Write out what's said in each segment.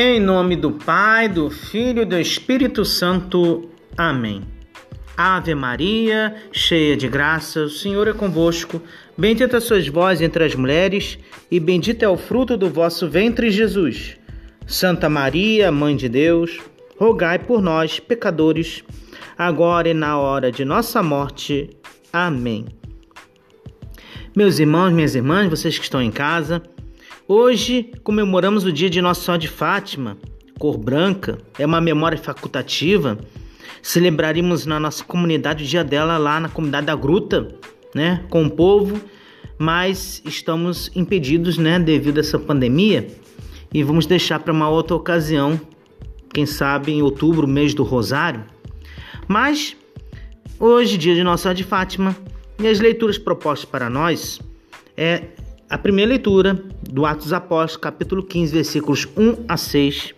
Em nome do Pai, do Filho e do Espírito Santo. Amém. Ave Maria, cheia de graça, o Senhor é convosco. Bendita sois vós entre as mulheres, e bendito é o fruto do vosso ventre, Jesus. Santa Maria, Mãe de Deus, rogai por nós, pecadores, agora e na hora de nossa morte. Amém. Meus irmãos, minhas irmãs, vocês que estão em casa, Hoje comemoramos o dia de Nossa Senhora de Fátima, cor branca, é uma memória facultativa. Celebraremos na nossa comunidade o dia dela lá na comunidade da Gruta, né, com o povo, mas estamos impedidos, né, devido a essa pandemia, e vamos deixar para uma outra ocasião, quem sabe em outubro, mês do Rosário. Mas hoje, dia de Nossa Senhora de Fátima, e as leituras propostas para nós é a primeira leitura do Atos dos Apóstolos, capítulo 15, versículos 1 a 6.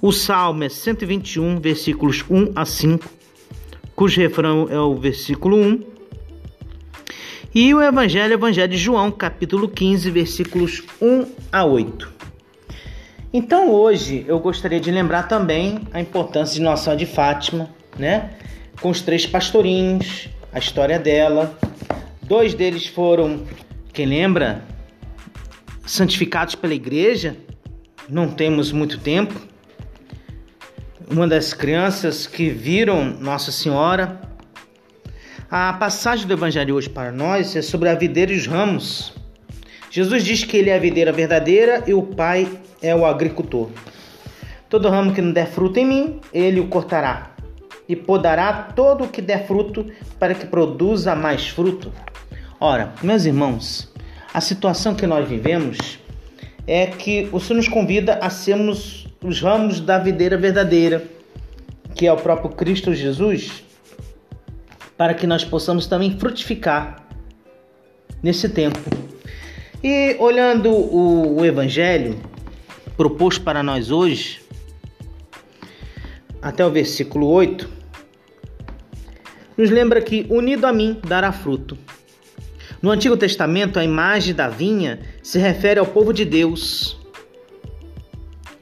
O Salmo é 121, versículos 1 a 5, cujo refrão é o versículo 1. E o Evangelho, Evangelho de João, capítulo 15, versículos 1 a 8. Então hoje eu gostaria de lembrar também a importância de Nossa Senhora de Fátima, né? Com os três pastorinhos, a história dela. Dois deles foram quem lembra? Santificados pela igreja, não temos muito tempo. Uma das crianças que viram Nossa Senhora. A passagem do Evangelho hoje para nós é sobre a videira e os ramos. Jesus diz que ele é a videira verdadeira e o Pai é o agricultor. Todo ramo que não der fruto em mim, ele o cortará, e podará todo o que der fruto, para que produza mais fruto. Ora, meus irmãos, a situação que nós vivemos é que o Senhor nos convida a sermos os ramos da videira verdadeira, que é o próprio Cristo Jesus, para que nós possamos também frutificar nesse tempo. E olhando o, o Evangelho proposto para nós hoje, até o versículo 8, nos lembra que unido a mim dará fruto. No Antigo Testamento, a imagem da vinha se refere ao povo de Deus.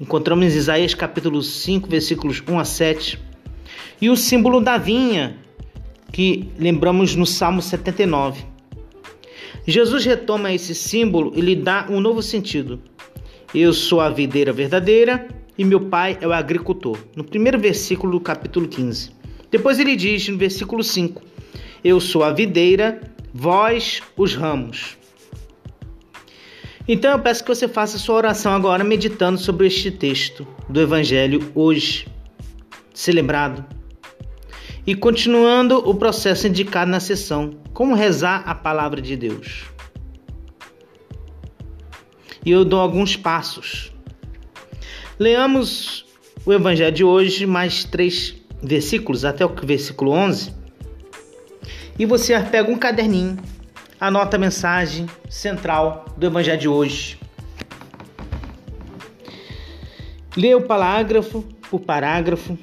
Encontramos em Isaías capítulo 5, versículos 1 a 7. E o símbolo da vinha, que lembramos no Salmo 79. Jesus retoma esse símbolo e lhe dá um novo sentido. Eu sou a videira verdadeira e meu pai é o agricultor. No primeiro versículo do capítulo 15. Depois ele diz no versículo 5: Eu sou a videira vós os ramos. Então eu peço que você faça sua oração agora meditando sobre este texto do Evangelho hoje celebrado e continuando o processo indicado na sessão, como rezar a palavra de Deus. E eu dou alguns passos. Leamos o Evangelho de hoje, mais três versículos, até o versículo 11 e você pega um caderninho, anota a mensagem central do Evangelho de hoje. Lê o parágrafo por parágrafo,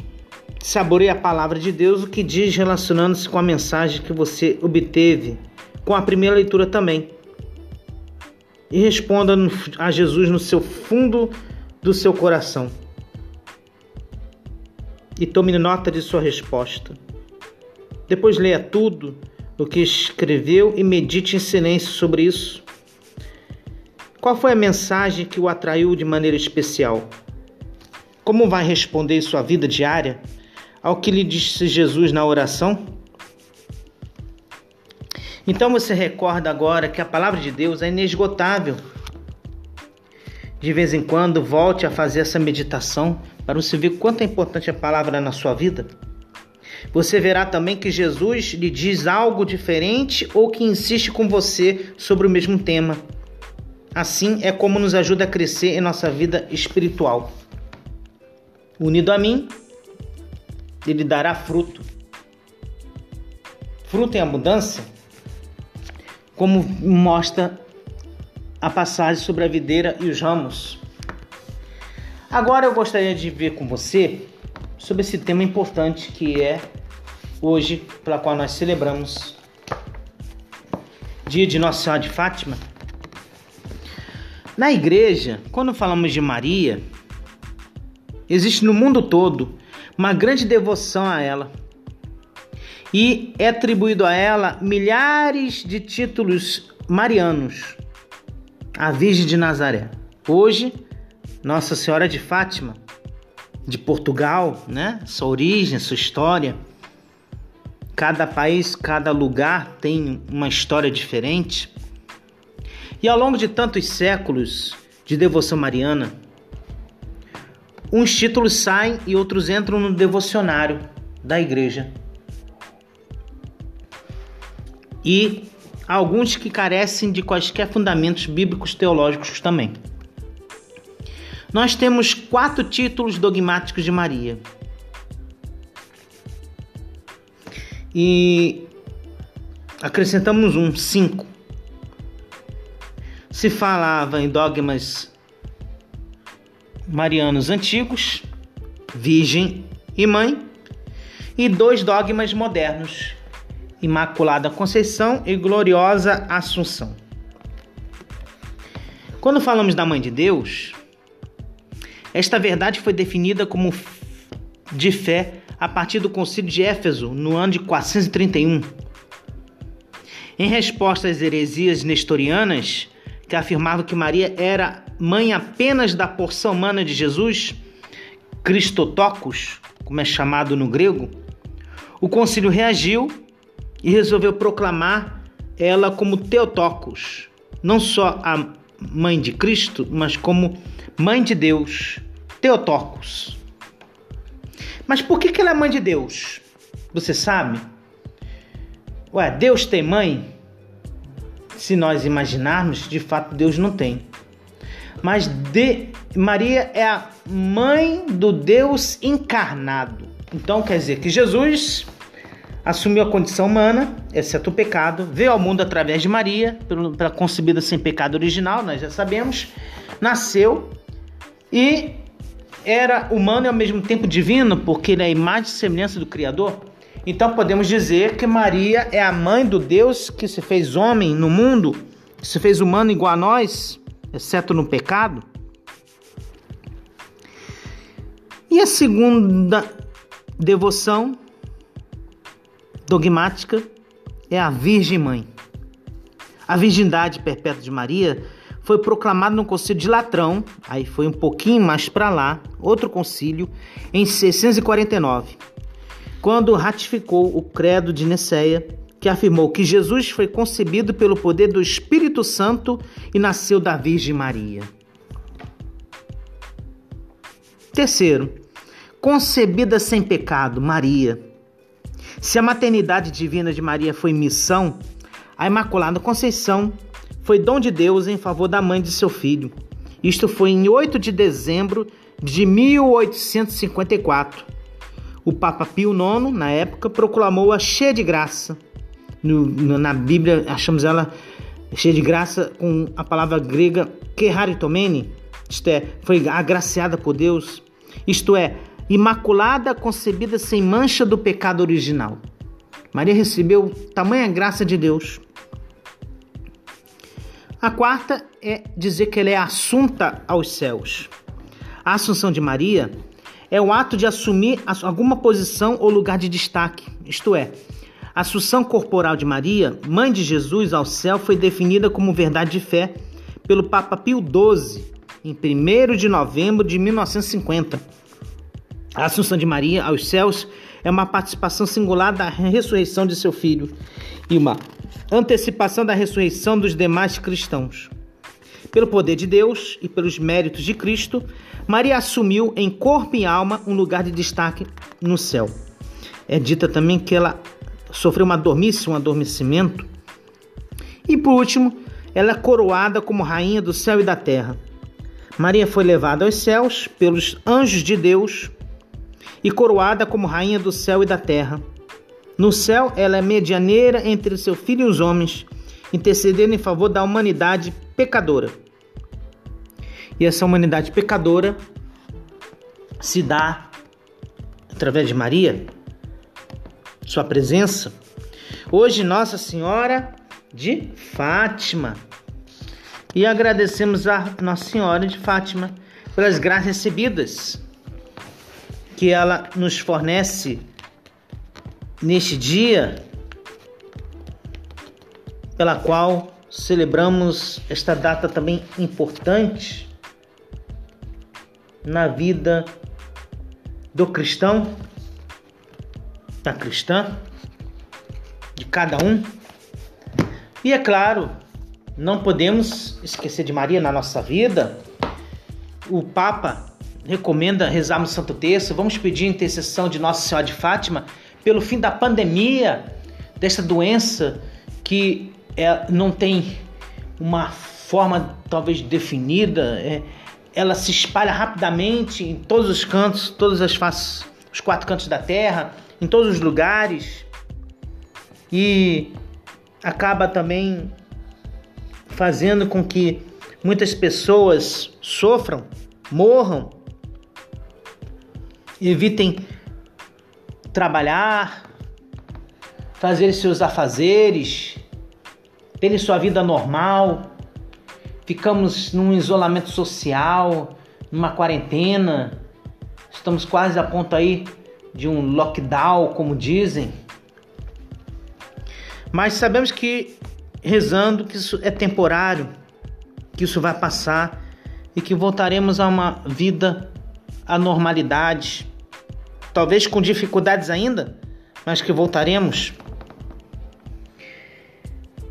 saboreie a palavra de Deus, o que diz relacionando-se com a mensagem que você obteve com a primeira leitura também. E responda a Jesus no seu fundo do seu coração. E tome nota de sua resposta. Depois leia tudo o que escreveu e medite em silêncio sobre isso. Qual foi a mensagem que o atraiu de maneira especial? Como vai responder em sua vida diária ao que lhe disse Jesus na oração? Então você recorda agora que a palavra de Deus é inesgotável. De vez em quando volte a fazer essa meditação para você ver quanto é importante a palavra na sua vida. Você verá também que Jesus lhe diz algo diferente ou que insiste com você sobre o mesmo tema. Assim é como nos ajuda a crescer em nossa vida espiritual. Unido a mim, ele dará fruto. Fruto em abundância, como mostra a passagem sobre a videira e os ramos. Agora eu gostaria de ver com você sobre esse tema importante que é hoje, pela qual nós celebramos dia de Nossa Senhora de Fátima. Na igreja, quando falamos de Maria, existe no mundo todo uma grande devoção a ela. E é atribuído a ela milhares de títulos marianos. A Virgem de Nazaré. Hoje, Nossa Senhora de Fátima, de Portugal, né? Sua origem, sua história. Cada país, cada lugar tem uma história diferente. E ao longo de tantos séculos de devoção mariana, uns títulos saem e outros entram no devocionário da igreja. E alguns que carecem de quaisquer fundamentos bíblicos teológicos também. Nós temos quatro títulos dogmáticos de Maria. E acrescentamos um, cinco. Se falava em dogmas marianos antigos, Virgem e Mãe, e dois dogmas modernos, Imaculada Conceição e Gloriosa Assunção. Quando falamos da Mãe de Deus, esta verdade foi definida como de fé a partir do Concílio de Éfeso, no ano de 431. Em resposta às heresias nestorianas, que afirmavam que Maria era mãe apenas da porção humana de Jesus, Cristotocos, como é chamado no grego, o concílio reagiu e resolveu proclamar ela como Teotocos, não só a mãe de Cristo, mas como mãe de Deus, Teotocos. Mas por que, que ela é mãe de Deus? Você sabe? Ué, Deus tem mãe? Se nós imaginarmos, de fato Deus não tem. Mas de, Maria é a mãe do Deus encarnado. Então quer dizer que Jesus assumiu a condição humana, exceto o pecado, veio ao mundo através de Maria, pela concebida sem pecado original, nós já sabemos, nasceu e era humano e ao mesmo tempo divino, porque ele é a imagem e semelhança do Criador. Então podemos dizer que Maria é a mãe do Deus que se fez homem no mundo, que se fez humano igual a nós, exceto no pecado. E a segunda devoção dogmática é a Virgem Mãe. A virgindade perpétua de Maria foi proclamada no Concílio de Latrão, aí foi um pouquinho mais para lá, outro concílio, em 649, quando ratificou o Credo de Nicéia, que afirmou que Jesus foi concebido pelo poder do Espírito Santo e nasceu da Virgem Maria. Terceiro, concebida sem pecado, Maria. Se a maternidade divina de Maria foi missão, a Imaculada Conceição foi dom de Deus em favor da mãe de seu filho. Isto foi em 8 de dezembro de 1854. O Papa Pio IX, na época, proclamou-a cheia de graça. No, na Bíblia, achamos ela cheia de graça com a palavra grega keraritomene, isto é, foi agraciada por Deus, isto é, imaculada, concebida sem mancha do pecado original. Maria recebeu tamanha graça de Deus. A quarta é dizer que ela é assunta aos céus. A assunção de Maria é o ato de assumir alguma posição ou lugar de destaque, isto é, a assunção corporal de Maria, mãe de Jesus ao céu, foi definida como verdade de fé pelo Papa Pio XII em 1 de novembro de 1950. A Assunção de Maria aos céus é uma participação singular da ressurreição de seu filho e uma antecipação da ressurreição dos demais cristãos. Pelo poder de Deus e pelos méritos de Cristo, Maria assumiu em corpo e alma um lugar de destaque no céu. É dita também que ela sofreu uma dormice, um adormecimento. E por último, ela é coroada como rainha do céu e da terra. Maria foi levada aos céus pelos anjos de Deus e coroada como rainha do céu e da terra. No céu, ela é medianeira entre seu filho e os homens, intercedendo em favor da humanidade pecadora. E essa humanidade pecadora se dá através de Maria, sua presença. Hoje, Nossa Senhora de Fátima. E agradecemos a Nossa Senhora de Fátima pelas graças recebidas que ela nos fornece neste dia, pela qual celebramos esta data também importante na vida do cristão, da cristã, de cada um. E é claro, não podemos esquecer de Maria na nossa vida. O Papa recomenda rezarmos o Santo Terço. Vamos pedir intercessão de Nossa Senhora de Fátima pelo fim da pandemia, dessa doença que é, não tem uma forma talvez definida. É, ela se espalha rapidamente em todos os cantos, todas as faces, os quatro cantos da terra, em todos os lugares e acaba também fazendo com que muitas pessoas sofram, morram, evitem trabalhar, fazer seus afazeres, terem sua vida normal. Ficamos num isolamento social, numa quarentena, estamos quase a ponto aí de um lockdown, como dizem. Mas sabemos que rezando que isso é temporário, que isso vai passar e que voltaremos a uma vida à normalidade, talvez com dificuldades ainda, mas que voltaremos.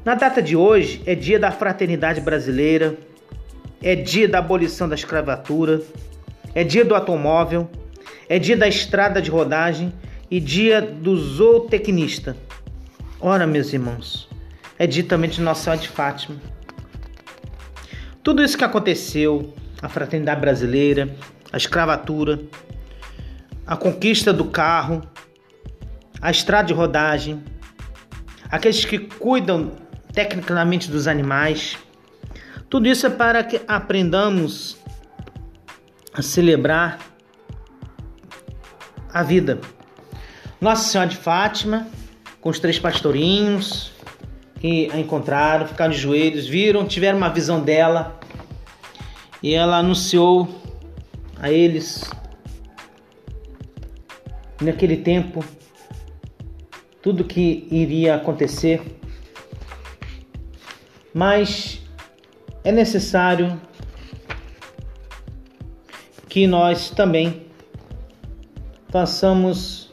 Na data de hoje é dia da fraternidade brasileira, é dia da abolição da escravatura, é dia do automóvel, é dia da estrada de rodagem e dia do zootecnista. Ora, meus irmãos, é dia também de Nossa Senhora de Fátima. Tudo isso que aconteceu, a fraternidade brasileira, a escravatura, a conquista do carro, a estrada de rodagem, aqueles que cuidam tecnicamente dos animais. Tudo isso é para que aprendamos a celebrar a vida. Nossa Senhora de Fátima, com os três pastorinhos que a encontraram, ficaram de joelhos, viram, tiveram uma visão dela e ela anunciou a eles naquele tempo tudo que iria acontecer mas é necessário que nós também façamos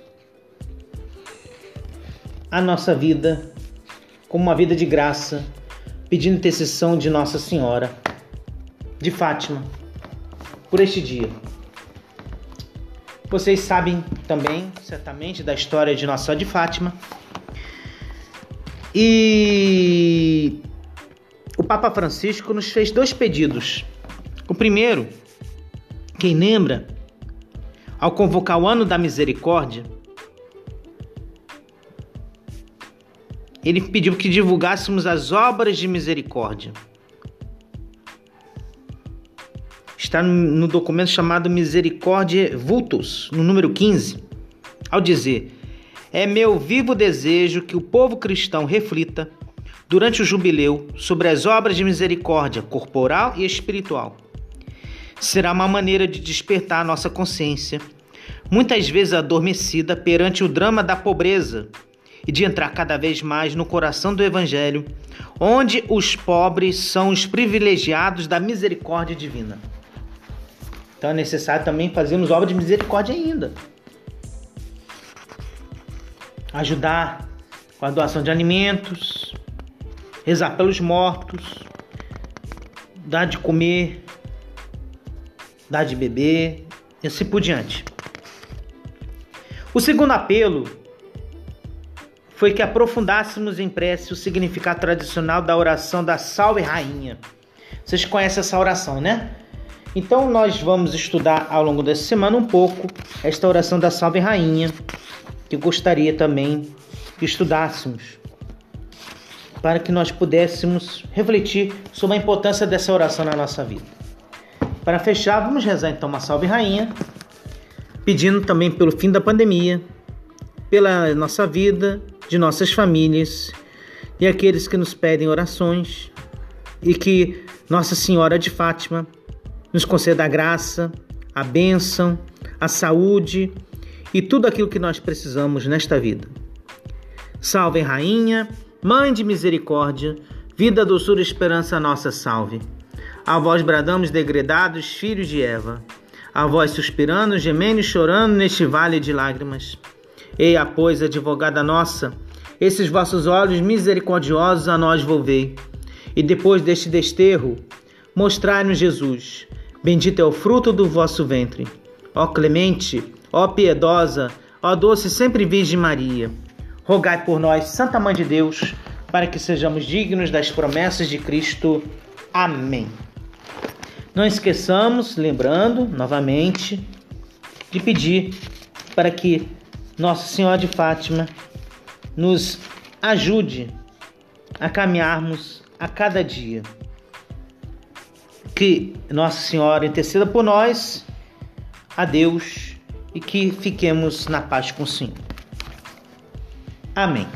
a nossa vida como uma vida de graça, pedindo intercessão de Nossa Senhora de Fátima por este dia. Vocês sabem também, certamente, da história de Nossa Senhora de Fátima. E o Papa Francisco nos fez dois pedidos. O primeiro, quem lembra, ao convocar o ano da misericórdia, ele pediu que divulgássemos as obras de misericórdia. Está no documento chamado Misericórdia Vultus, no número 15, ao dizer: É meu vivo desejo que o povo cristão reflita durante o jubileu sobre as obras de misericórdia corporal e espiritual. Será uma maneira de despertar nossa consciência, muitas vezes adormecida perante o drama da pobreza, e de entrar cada vez mais no coração do Evangelho, onde os pobres são os privilegiados da misericórdia divina. Então é necessário também fazermos obra de misericórdia ainda. Ajudar com a doação de alimentos, rezar pelos mortos, dar de comer, dar de beber e assim por diante. O segundo apelo foi que aprofundássemos em prece o significado tradicional da oração da Salve Rainha. Vocês conhecem essa oração, né? Então nós vamos estudar ao longo dessa semana um pouco esta oração da Salve Rainha, que gostaria também que estudássemos para que nós pudéssemos refletir sobre a importância dessa oração na nossa vida. Para fechar, vamos rezar então uma salve rainha, pedindo também pelo fim da pandemia, pela nossa vida, de nossas famílias e aqueles que nos pedem orações e que Nossa Senhora de Fátima nos conceda a graça, a bênção, a saúde e tudo aquilo que nós precisamos nesta vida. Salve, Rainha, Mãe de misericórdia, vida, doçura e esperança, nossa salve. A vós bradamos, degredados, filhos de Eva. A vós suspirando, gemendo e chorando neste vale de lágrimas. Eia, pois, advogada nossa, esses vossos olhos misericordiosos a nós volvei. E depois deste desterro, mostrai-nos Jesus. Bendito é o fruto do vosso ventre. Ó clemente, ó piedosa, ó doce sempre Virgem Maria rogai por nós, Santa Mãe de Deus, para que sejamos dignos das promessas de Cristo. Amém. Não esqueçamos, lembrando novamente, de pedir para que Nossa Senhora de Fátima nos ajude a caminharmos a cada dia. Que Nossa Senhora interceda por nós, a Deus, e que fiquemos na paz com o Senhor. Amém.